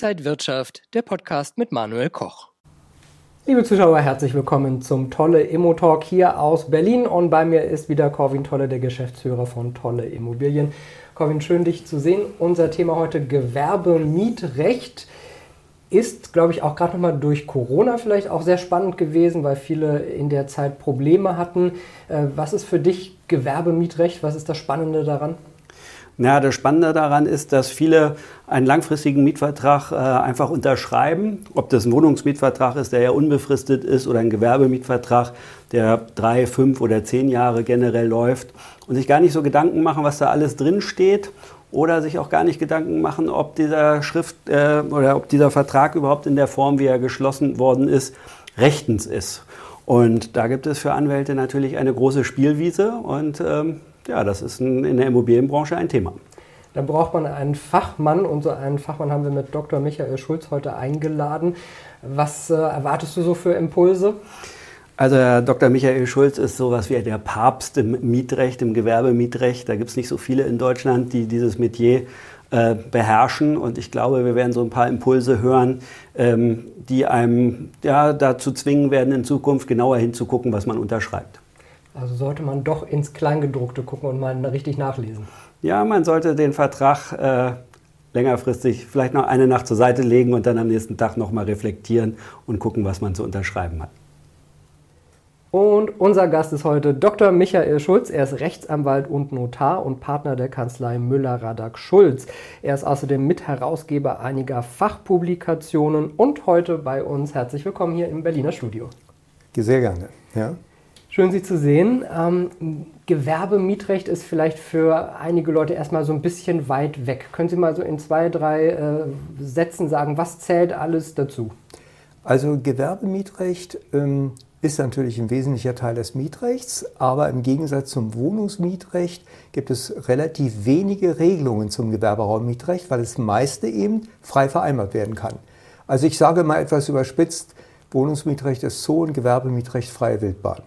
Inside Wirtschaft, der Podcast mit Manuel Koch. Liebe Zuschauer, herzlich willkommen zum Tolle Immo Talk hier aus Berlin. Und bei mir ist wieder Corwin Tolle, der Geschäftsführer von Tolle Immobilien. Corwin, schön dich zu sehen. Unser Thema heute Gewerbemietrecht ist, glaube ich, auch gerade nochmal durch Corona vielleicht auch sehr spannend gewesen, weil viele in der Zeit Probleme hatten. Äh, was ist für dich Gewerbemietrecht? Was ist das Spannende daran? Ja, das Spannende daran ist, dass viele einen langfristigen Mietvertrag äh, einfach unterschreiben. Ob das ein Wohnungsmietvertrag ist, der ja unbefristet ist, oder ein Gewerbemietvertrag, der drei, fünf oder zehn Jahre generell läuft und sich gar nicht so Gedanken machen, was da alles drin steht oder sich auch gar nicht Gedanken machen, ob dieser Schrift äh, oder ob dieser Vertrag überhaupt in der Form, wie er geschlossen worden ist, rechtens ist. Und da gibt es für Anwälte natürlich eine große Spielwiese und ähm, ja, das ist ein, in der Immobilienbranche ein Thema. Da braucht man einen Fachmann und so einen Fachmann haben wir mit Dr. Michael Schulz heute eingeladen. Was äh, erwartest du so für Impulse? Also Herr Dr. Michael Schulz ist sowas wie der Papst im Mietrecht, im Gewerbemietrecht. Da gibt es nicht so viele in Deutschland, die dieses Metier äh, beherrschen. Und ich glaube, wir werden so ein paar Impulse hören, ähm, die einem ja, dazu zwingen werden, in Zukunft genauer hinzugucken, was man unterschreibt. Also sollte man doch ins Kleingedruckte gucken und mal richtig nachlesen. Ja, man sollte den Vertrag äh, längerfristig vielleicht noch eine Nacht zur Seite legen und dann am nächsten Tag nochmal reflektieren und gucken, was man zu unterschreiben hat. Und unser Gast ist heute Dr. Michael Schulz. Er ist Rechtsanwalt und Notar und Partner der Kanzlei Müller-Radak-Schulz. Er ist außerdem Mitherausgeber einiger Fachpublikationen und heute bei uns. Herzlich willkommen hier im Berliner Studio. Sehr gerne. Ja. Schön, Sie zu sehen. Ähm, Gewerbemietrecht ist vielleicht für einige Leute erstmal so ein bisschen weit weg. Können Sie mal so in zwei, drei äh, Sätzen sagen, was zählt alles dazu? Also Gewerbemietrecht ähm, ist natürlich ein wesentlicher Teil des Mietrechts, aber im Gegensatz zum Wohnungsmietrecht gibt es relativ wenige Regelungen zum Gewerberaummietrecht, weil das meiste eben frei vereinbart werden kann. Also ich sage mal etwas überspitzt, Wohnungsmietrecht ist Zoo und Gewerbemietrecht freie Wildbahn.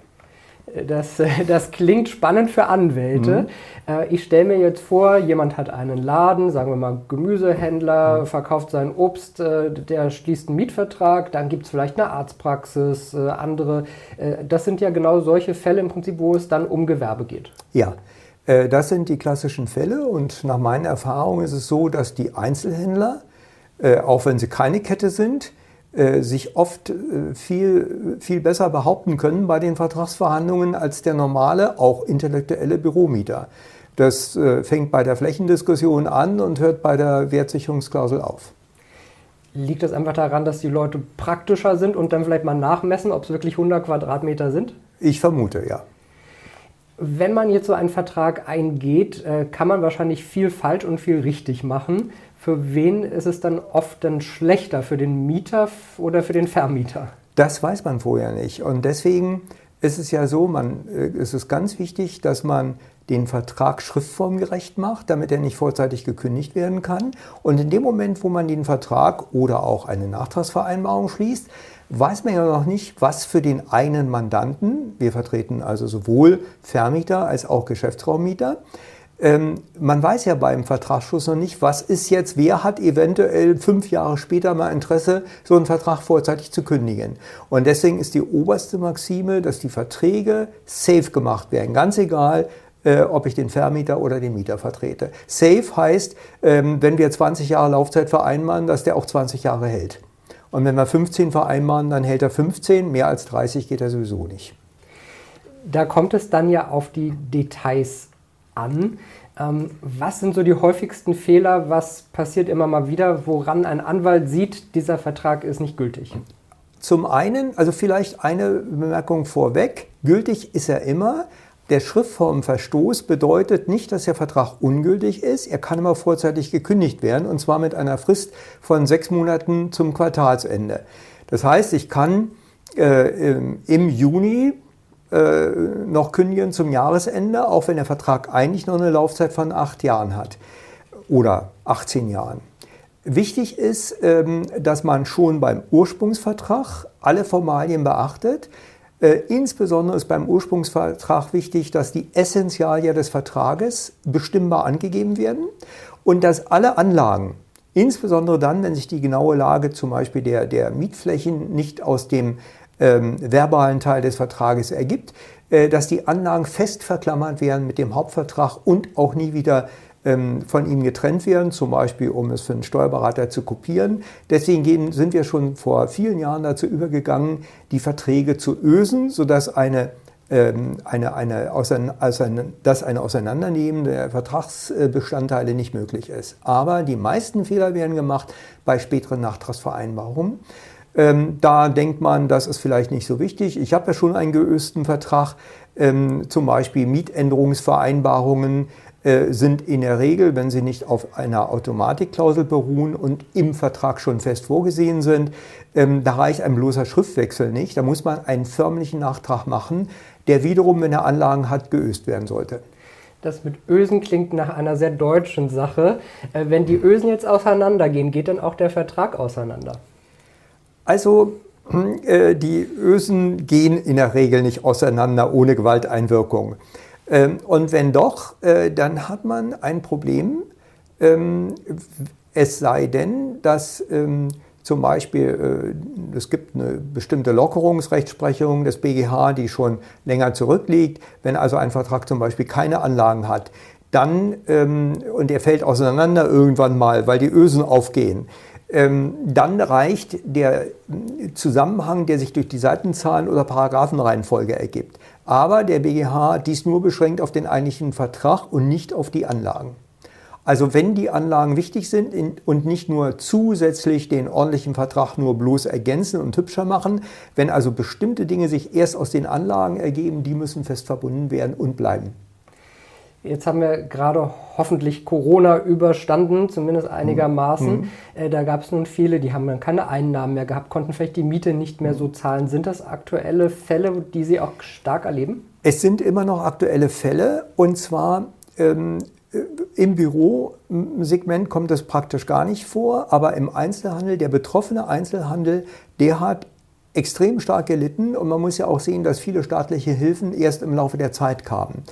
Das, das klingt spannend für Anwälte. Mhm. Äh, ich stelle mir jetzt vor, jemand hat einen Laden, sagen wir mal Gemüsehändler, mhm. verkauft sein Obst, äh, der schließt einen Mietvertrag, dann gibt es vielleicht eine Arztpraxis, äh, andere. Das sind ja genau solche Fälle im Prinzip, wo es dann um Gewerbe geht. Ja. Das sind die klassischen Fälle und nach meinen Erfahrungen ist es so, dass die Einzelhändler, auch wenn sie keine Kette sind, sich oft äh, viel, viel besser behaupten können bei den Vertragsverhandlungen als der normale, auch intellektuelle Büromieter. Das äh, fängt bei der Flächendiskussion an und hört bei der Wertsicherungsklausel auf. Liegt das einfach daran, dass die Leute praktischer sind und dann vielleicht mal nachmessen, ob es wirklich 100 Quadratmeter sind? Ich vermute, ja. Wenn man jetzt so einen Vertrag eingeht, kann man wahrscheinlich viel falsch und viel richtig machen. Für wen ist es dann oft dann schlechter? Für den Mieter oder für den Vermieter? Das weiß man vorher nicht. Und deswegen ist es ja so, man, äh, es ist ganz wichtig, dass man den Vertrag schriftformgerecht macht, damit er nicht vorzeitig gekündigt werden kann. Und in dem Moment, wo man den Vertrag oder auch eine Nachtragsvereinbarung schließt, weiß man ja noch nicht, was für den einen Mandanten, wir vertreten also sowohl Vermieter als auch Geschäftsraummieter, ähm, man weiß ja beim Vertragsschluss noch nicht, was ist jetzt, wer hat eventuell fünf Jahre später mal Interesse, so einen Vertrag vorzeitig zu kündigen. Und deswegen ist die oberste Maxime, dass die Verträge safe gemacht werden. Ganz egal, äh, ob ich den Vermieter oder den Mieter vertrete. Safe heißt, ähm, wenn wir 20 Jahre Laufzeit vereinbaren, dass der auch 20 Jahre hält. Und wenn wir 15 vereinbaren, dann hält er 15, mehr als 30 geht er sowieso nicht. Da kommt es dann ja auf die Details an. Ähm, was sind so die häufigsten Fehler? Was passiert immer mal wieder, woran ein Anwalt sieht, dieser Vertrag ist nicht gültig? Zum einen, also vielleicht eine Bemerkung vorweg, gültig ist er immer. Der Schriftformverstoß bedeutet nicht, dass der Vertrag ungültig ist. Er kann immer vorzeitig gekündigt werden und zwar mit einer Frist von sechs Monaten zum Quartalsende. Das heißt, ich kann äh, im Juni äh, noch kündigen zum Jahresende, auch wenn der Vertrag eigentlich noch eine Laufzeit von acht Jahren hat oder 18 Jahren. Wichtig ist, ähm, dass man schon beim Ursprungsvertrag alle Formalien beachtet. Äh, insbesondere ist beim Ursprungsvertrag wichtig, dass die Essentialien des Vertrages bestimmbar angegeben werden und dass alle Anlagen Insbesondere dann, wenn sich die genaue Lage zum Beispiel der, der Mietflächen nicht aus dem ähm, verbalen Teil des Vertrages ergibt, äh, dass die Anlagen fest verklammert werden mit dem Hauptvertrag und auch nie wieder ähm, von ihm getrennt werden, zum Beispiel um es für einen Steuerberater zu kopieren. Deswegen gehen, sind wir schon vor vielen Jahren dazu übergegangen, die Verträge zu ösen, sodass eine ähm, eine, eine, dass ein Auseinandernehmen der Vertragsbestandteile nicht möglich ist. Aber die meisten Fehler werden gemacht bei späteren Nachtragsvereinbarungen. Ähm, da denkt man, das ist vielleicht nicht so wichtig. Ich habe ja schon einen geösten Vertrag, ähm, zum Beispiel Mietänderungsvereinbarungen äh, sind in der Regel, wenn sie nicht auf einer Automatikklausel beruhen und im Vertrag schon fest vorgesehen sind, ähm, da reicht ein bloßer Schriftwechsel nicht. Da muss man einen förmlichen Nachtrag machen, der wiederum, wenn er Anlagen hat, geöst werden sollte. Das mit Ösen klingt nach einer sehr deutschen Sache. Äh, wenn die Ösen jetzt auseinandergehen, geht dann auch der Vertrag auseinander? Also hm, äh, die Ösen gehen in der Regel nicht auseinander ohne Gewalteinwirkung. Ähm, und wenn doch, äh, dann hat man ein Problem. Ähm, es sei denn, dass ähm, zum Beispiel, äh, es gibt eine bestimmte Lockerungsrechtsprechung des BGH, die schon länger zurückliegt. Wenn also ein Vertrag zum Beispiel keine Anlagen hat, dann, und er fällt auseinander irgendwann mal, weil die Ösen aufgehen, dann reicht der Zusammenhang, der sich durch die Seitenzahlen oder Paragraphenreihenfolge ergibt. Aber der BGH hat dies nur beschränkt auf den eigentlichen Vertrag und nicht auf die Anlagen. Also wenn die Anlagen wichtig sind und nicht nur zusätzlich den ordentlichen Vertrag nur bloß ergänzen und hübscher machen, wenn also bestimmte Dinge sich erst aus den Anlagen ergeben, die müssen fest verbunden werden und bleiben. Jetzt haben wir gerade hoffentlich Corona überstanden, zumindest einigermaßen. Mhm. Äh, da gab es nun viele, die haben dann keine Einnahmen mehr gehabt, konnten vielleicht die Miete nicht mehr so zahlen. Sind das aktuelle Fälle, die Sie auch stark erleben? Es sind immer noch aktuelle Fälle und zwar ähm, äh, im Bürosegment kommt das praktisch gar nicht vor, aber im Einzelhandel, der betroffene Einzelhandel, der hat extrem stark gelitten und man muss ja auch sehen, dass viele staatliche Hilfen erst im Laufe der Zeit kamen.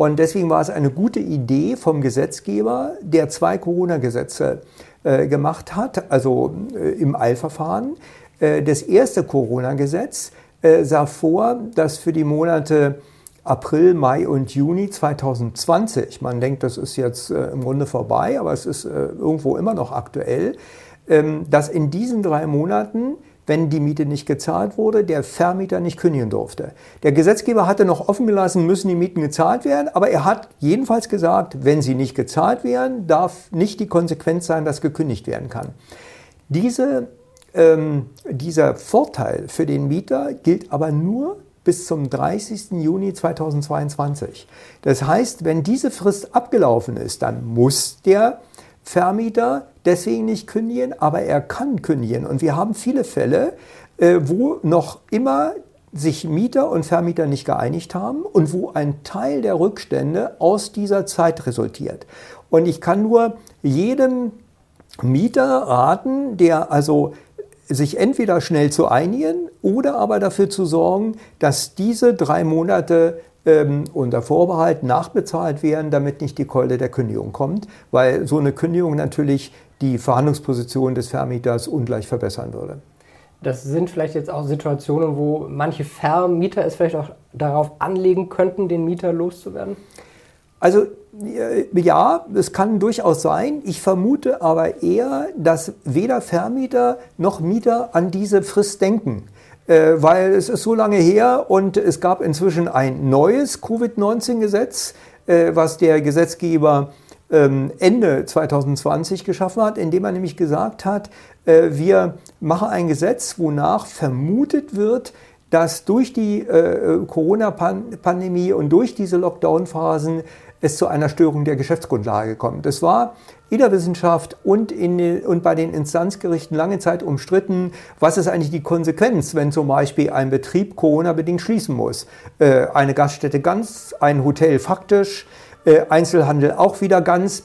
Und deswegen war es eine gute Idee vom Gesetzgeber, der zwei Corona-Gesetze äh, gemacht hat, also äh, im Eilverfahren. Äh, das erste Corona-Gesetz äh, sah vor, dass für die Monate April, Mai und Juni 2020, man denkt, das ist jetzt äh, im Grunde vorbei, aber es ist äh, irgendwo immer noch aktuell, ähm, dass in diesen drei Monaten wenn die Miete nicht gezahlt wurde, der Vermieter nicht kündigen durfte. Der Gesetzgeber hatte noch offen gelassen, müssen die Mieten gezahlt werden, aber er hat jedenfalls gesagt, wenn sie nicht gezahlt werden, darf nicht die Konsequenz sein, dass gekündigt werden kann. Diese, ähm, dieser Vorteil für den Mieter gilt aber nur bis zum 30. Juni 2022. Das heißt, wenn diese Frist abgelaufen ist, dann muss der Vermieter deswegen nicht kündigen, aber er kann kündigen. Und wir haben viele Fälle, äh, wo noch immer sich Mieter und Vermieter nicht geeinigt haben und wo ein Teil der Rückstände aus dieser Zeit resultiert. Und ich kann nur jedem Mieter raten, der also sich entweder schnell zu einigen oder aber dafür zu sorgen, dass diese drei Monate ähm, unter Vorbehalt nachbezahlt werden, damit nicht die Keule der Kündigung kommt, weil so eine Kündigung natürlich die Verhandlungsposition des Vermieters ungleich verbessern würde. Das sind vielleicht jetzt auch Situationen, wo manche Vermieter es vielleicht auch darauf anlegen könnten, den Mieter loszuwerden? Also äh, ja, es kann durchaus sein. Ich vermute aber eher, dass weder Vermieter noch Mieter an diese Frist denken. Äh, weil es ist so lange her und es gab inzwischen ein neues Covid-19-Gesetz, äh, was der Gesetzgeber ähm, Ende 2020 geschaffen hat, indem er nämlich gesagt hat, äh, wir machen ein Gesetz, wonach vermutet wird, dass durch die Corona-Pandemie und durch diese Lockdown-Phasen es zu einer Störung der Geschäftsgrundlage kommt. Das war in der Wissenschaft und, in, und bei den Instanzgerichten lange Zeit umstritten, was ist eigentlich die Konsequenz, wenn zum Beispiel ein Betrieb Corona-bedingt schließen muss. Äh, eine Gaststätte ganz, ein Hotel faktisch, äh, Einzelhandel auch wieder ganz.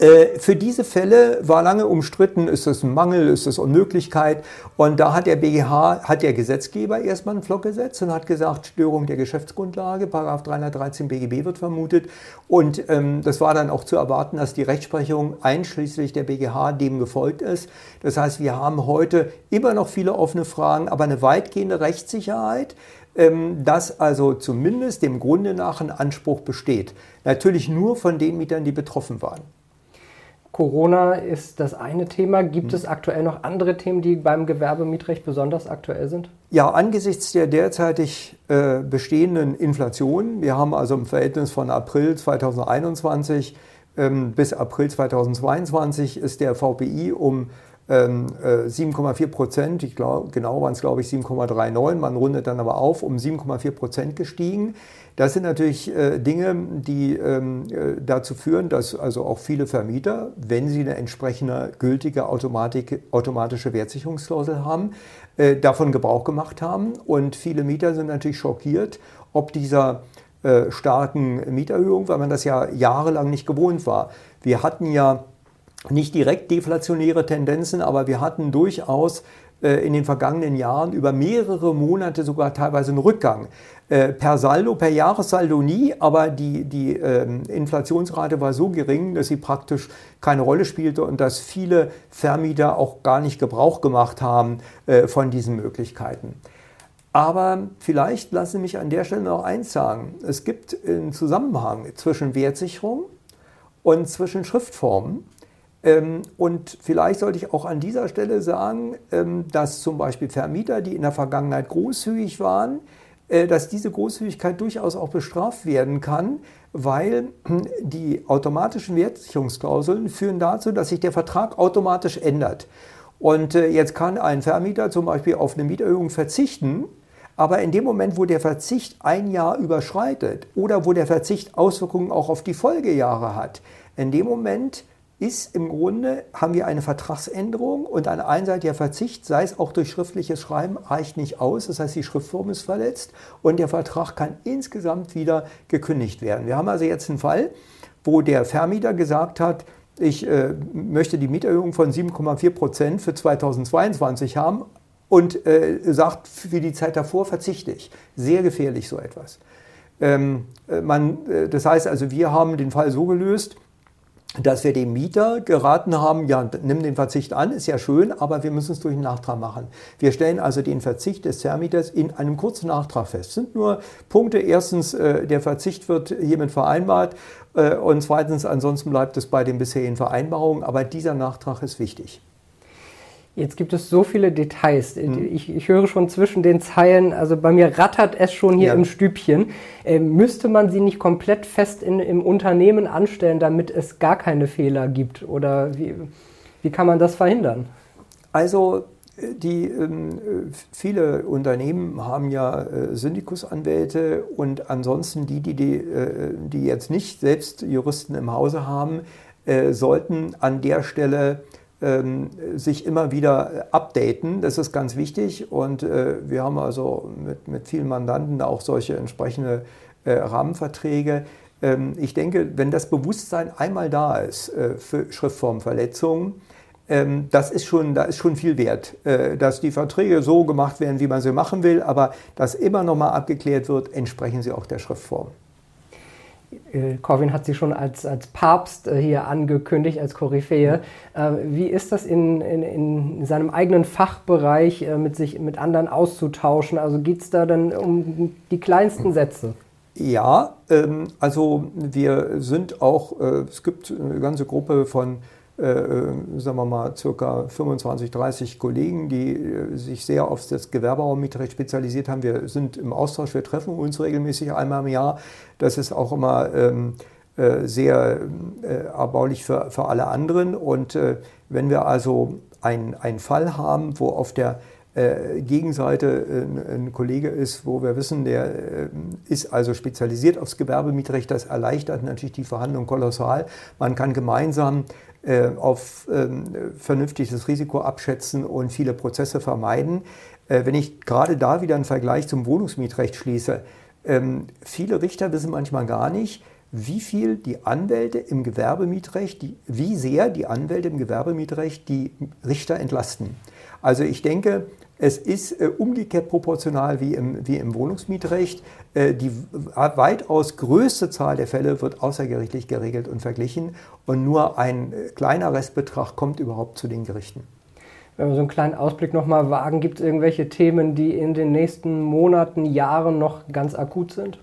Äh, für diese Fälle war lange umstritten, ist das ein Mangel, ist das Unmöglichkeit. Und da hat der BGH, hat der Gesetzgeber erstmal einen Flock gesetzt und hat gesagt, Störung der Geschäftsgrundlage, Paragraph 313 BGB wird vermutet. Und ähm, das war dann auch zu erwarten, dass die Rechtsprechung einschließlich der BGH dem gefolgt ist. Das heißt, wir haben heute immer noch viele offene Fragen, aber eine weitgehende Rechtssicherheit ähm, dass also zumindest dem Grunde nach ein Anspruch besteht. Natürlich nur von den Mietern, die betroffen waren. Corona ist das eine Thema. Gibt es aktuell noch andere Themen, die beim Gewerbemietrecht besonders aktuell sind? Ja, angesichts der derzeitig äh, bestehenden Inflation, wir haben also im Verhältnis von April 2021 ähm, bis April 2022 ist der VPI um 7,4 ähm, Prozent, ich glaube, genau waren es glaube ich 7,39, man rundet dann aber auf, um 7,4 Prozent gestiegen. Das sind natürlich äh, Dinge, die ähm, äh, dazu führen, dass also auch viele Vermieter, wenn sie eine entsprechende gültige automatische Wertsicherungsklausel haben, äh, davon Gebrauch gemacht haben. Und viele Mieter sind natürlich schockiert, ob dieser starken Mieterhöhung, weil man das ja jahrelang nicht gewohnt war. Wir hatten ja nicht direkt deflationäre Tendenzen, aber wir hatten durchaus äh, in den vergangenen Jahren über mehrere Monate sogar teilweise einen Rückgang. Äh, per Saldo, per Jahressaldo nie, aber die, die ähm, Inflationsrate war so gering, dass sie praktisch keine Rolle spielte und dass viele Vermieter auch gar nicht Gebrauch gemacht haben äh, von diesen Möglichkeiten. Aber vielleicht lassen Sie mich an der Stelle noch eins sagen. Es gibt einen Zusammenhang zwischen Wertsicherung und zwischen Schriftformen. Ähm, und vielleicht sollte ich auch an dieser Stelle sagen, ähm, dass zum Beispiel Vermieter, die in der Vergangenheit großzügig waren, äh, dass diese Großzügigkeit durchaus auch bestraft werden kann, weil die automatischen Wertsicherungsklauseln führen dazu, dass sich der Vertrag automatisch ändert. Und äh, jetzt kann ein Vermieter zum Beispiel auf eine Mieterhöhung verzichten, aber in dem Moment, wo der Verzicht ein Jahr überschreitet oder wo der Verzicht Auswirkungen auch auf die Folgejahre hat, in dem Moment ist im Grunde, haben wir eine Vertragsänderung und ein einseitiger Verzicht, sei es auch durch schriftliches Schreiben, reicht nicht aus. Das heißt, die Schriftform ist verletzt und der Vertrag kann insgesamt wieder gekündigt werden. Wir haben also jetzt einen Fall, wo der Vermieter gesagt hat, ich äh, möchte die Mieterhöhung von 7,4 Prozent für 2022 haben und äh, sagt, für die Zeit davor verzichte ich. Sehr gefährlich so etwas. Ähm, äh, man, äh, das heißt also, wir haben den Fall so gelöst, dass wir dem Mieter geraten haben, ja, nimm den Verzicht an, ist ja schön, aber wir müssen es durch einen Nachtrag machen. Wir stellen also den Verzicht des Vermieters in einem kurzen Nachtrag fest. Es sind nur Punkte. Erstens, äh, der Verzicht wird hiermit vereinbart äh, und zweitens, ansonsten bleibt es bei den bisherigen Vereinbarungen, aber dieser Nachtrag ist wichtig. Jetzt gibt es so viele Details. Mhm. Ich, ich, höre schon zwischen den Zeilen, also bei mir rattert es schon hier ja. im Stübchen. Äh, müsste man sie nicht komplett fest in, im Unternehmen anstellen, damit es gar keine Fehler gibt? Oder wie, wie kann man das verhindern? Also die, ähm, viele Unternehmen haben ja äh, Syndikusanwälte und ansonsten die, die, die, äh, die jetzt nicht selbst Juristen im Hause haben, äh, sollten an der Stelle sich immer wieder updaten. Das ist ganz wichtig und äh, wir haben also mit, mit vielen Mandanten auch solche entsprechende äh, Rahmenverträge. Ähm, ich denke, wenn das Bewusstsein einmal da ist äh, für Schriftformverletzungen, ähm, das ist schon, da ist schon viel wert, äh, dass die Verträge so gemacht werden, wie man sie machen will, aber dass immer noch mal abgeklärt wird, entsprechen sie auch der Schriftform. Äh, Corwin hat sie schon als, als Papst äh, hier angekündigt, als Koryphäe. Äh, wie ist das in, in, in seinem eigenen Fachbereich mit sich mit anderen auszutauschen? Also geht es da dann um die kleinsten Sätze? Ja, ähm, also wir sind auch, es gibt eine ganze Gruppe von sagen wir mal, circa 25, 30 Kollegen, die äh, sich sehr auf das Gewerberraummietrecht spezialisiert haben. Wir sind im Austausch, wir treffen uns regelmäßig einmal im Jahr. Das ist auch immer ähm, äh, sehr äh, erbaulich für, für alle anderen. Und äh, wenn wir also einen Fall haben, wo auf der Gegenseite ein, Kollege ist, wo wir wissen, der ist also spezialisiert aufs Gewerbemietrecht. Das erleichtert natürlich die Verhandlung kolossal. Man kann gemeinsam äh, auf ähm, vernünftiges Risiko abschätzen und viele Prozesse vermeiden. Äh, wenn ich gerade da wieder einen Vergleich zum Wohnungsmietrecht schließe, ähm, viele Richter wissen manchmal gar nicht, wie viel die Anwälte im Gewerbemietrecht, die, wie sehr die Anwälte im Gewerbemietrecht die Richter entlasten. Also ich denke, es ist äh, umgekehrt proportional wie im, wie im Wohnungsmietrecht. Äh, die weitaus größte Zahl der Fälle wird außergerichtlich geregelt und verglichen und nur ein äh, kleiner Restbetrag kommt überhaupt zu den Gerichten. Wenn wir so einen kleinen Ausblick nochmal wagen, gibt es irgendwelche Themen, die in den nächsten Monaten, Jahren noch ganz akut sind?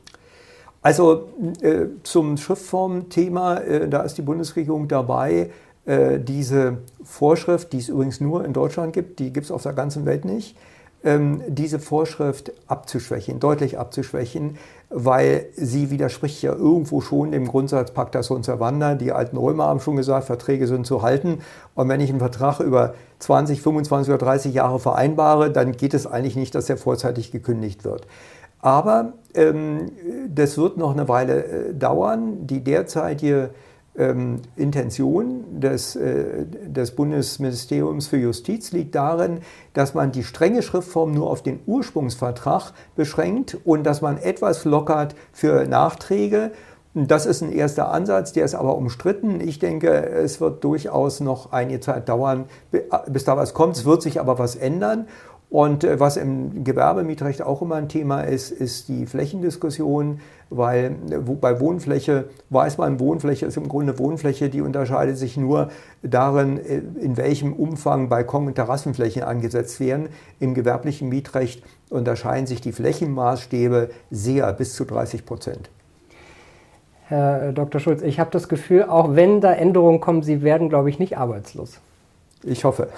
Also äh, zum Schriftformthema, äh, da ist die Bundesregierung dabei, äh, diese Vorschrift, die es übrigens nur in Deutschland gibt, die gibt es auf der ganzen Welt nicht, ähm, diese Vorschrift abzuschwächen, deutlich abzuschwächen, weil sie widerspricht ja irgendwo schon dem Grundsatz Pacta sunt servanda. Die alten Römer haben schon gesagt, Verträge sind zu halten. Und wenn ich einen Vertrag über 20, 25 oder 30 Jahre vereinbare, dann geht es eigentlich nicht, dass er vorzeitig gekündigt wird. Aber ähm, das wird noch eine Weile äh, dauern. Die derzeitige ähm, Intention des, äh, des Bundesministeriums für Justiz liegt darin, dass man die strenge Schriftform nur auf den Ursprungsvertrag beschränkt und dass man etwas lockert für Nachträge. Das ist ein erster Ansatz, der ist aber umstritten. Ich denke, es wird durchaus noch einige Zeit dauern, bis da was kommt. Es wird sich aber was ändern. Und äh, was im Gewerbemietrecht auch immer ein Thema ist, ist die Flächendiskussion, weil äh, bei Wohnfläche weiß man, Wohnfläche ist im Grunde Wohnfläche, die unterscheidet sich nur darin, äh, in welchem Umfang Balkon- und Terrassenflächen angesetzt werden. Im gewerblichen Mietrecht unterscheiden sich die Flächenmaßstäbe sehr, bis zu 30 Prozent. Herr Dr. Schulz, ich habe das Gefühl, auch wenn da Änderungen kommen, Sie werden, glaube ich, nicht arbeitslos. Ich hoffe.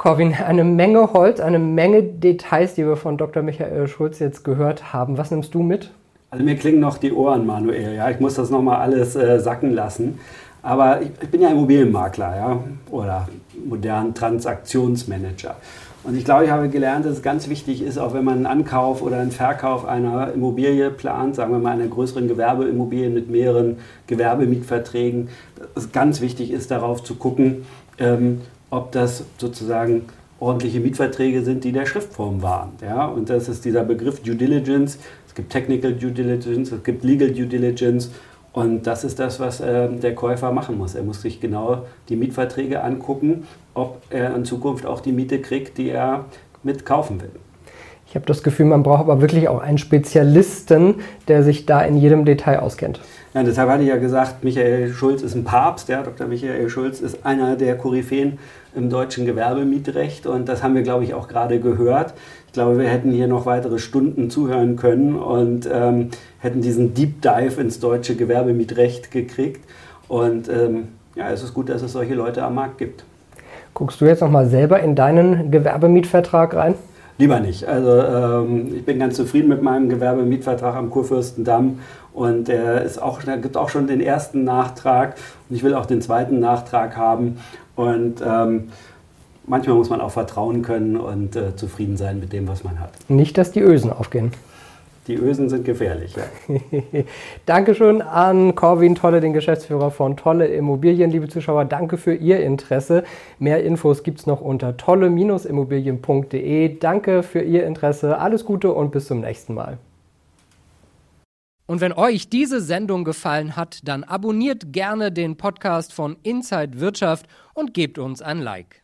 Corwin, eine Menge Holz, eine Menge Details, die wir von Dr. Michael Schulz jetzt gehört haben. Was nimmst du mit? Also mir klingen noch die Ohren, Manuel. Ja, ich muss das nochmal alles äh, sacken lassen. Aber ich, ich, bin ja Immobilienmakler ja, oder modernen Transaktionsmanager. Und ich glaube, ich habe gelernt, dass es ganz wichtig ist, auch wenn man einen Ankauf oder einen Verkauf einer Immobilie plant, sagen wir mal einer größeren Gewerbeimmobilie mit mehreren Gewerbemietverträgen, dass es ganz wichtig ist, darauf zu gucken, ähm, ob das sozusagen ordentliche Mietverträge sind, die der Schriftform waren. Ja? Und das ist dieser Begriff Due Diligence. Es gibt Technical Due Diligence, es gibt Legal Due Diligence. Und das ist das, was äh, der Käufer machen muss. Er muss sich genau die Mietverträge angucken, ob er in Zukunft auch die Miete kriegt, die er mitkaufen will. Ich habe das Gefühl, man braucht aber wirklich auch einen Spezialisten, der sich da in jedem Detail auskennt. Ja, deshalb hatte ich ja gesagt, Michael Schulz ist ein Papst. Ja, Dr. Michael Schulz ist einer der Koryphäen im deutschen Gewerbemietrecht und das haben wir, glaube ich, auch gerade gehört. Ich glaube, wir hätten hier noch weitere Stunden zuhören können und ähm, hätten diesen Deep Dive ins deutsche Gewerbemietrecht gekriegt. Und ähm, ja, es ist gut, dass es solche Leute am Markt gibt. Guckst du jetzt noch mal selber in deinen Gewerbemietvertrag rein? Lieber nicht. Also ähm, ich bin ganz zufrieden mit meinem Gewerbemietvertrag am Kurfürstendamm und der ist auch, da gibt auch schon den ersten Nachtrag und ich will auch den zweiten Nachtrag haben. Und ähm, manchmal muss man auch vertrauen können und äh, zufrieden sein mit dem, was man hat. Nicht, dass die Ösen aufgehen. Die Ösen sind gefährlich, ja. Dankeschön an Corwin Tolle, den Geschäftsführer von Tolle Immobilien. Liebe Zuschauer, danke für Ihr Interesse. Mehr Infos gibt es noch unter tolle-immobilien.de. Danke für Ihr Interesse. Alles Gute und bis zum nächsten Mal. Und wenn euch diese Sendung gefallen hat, dann abonniert gerne den Podcast von Inside Wirtschaft und gebt uns ein Like.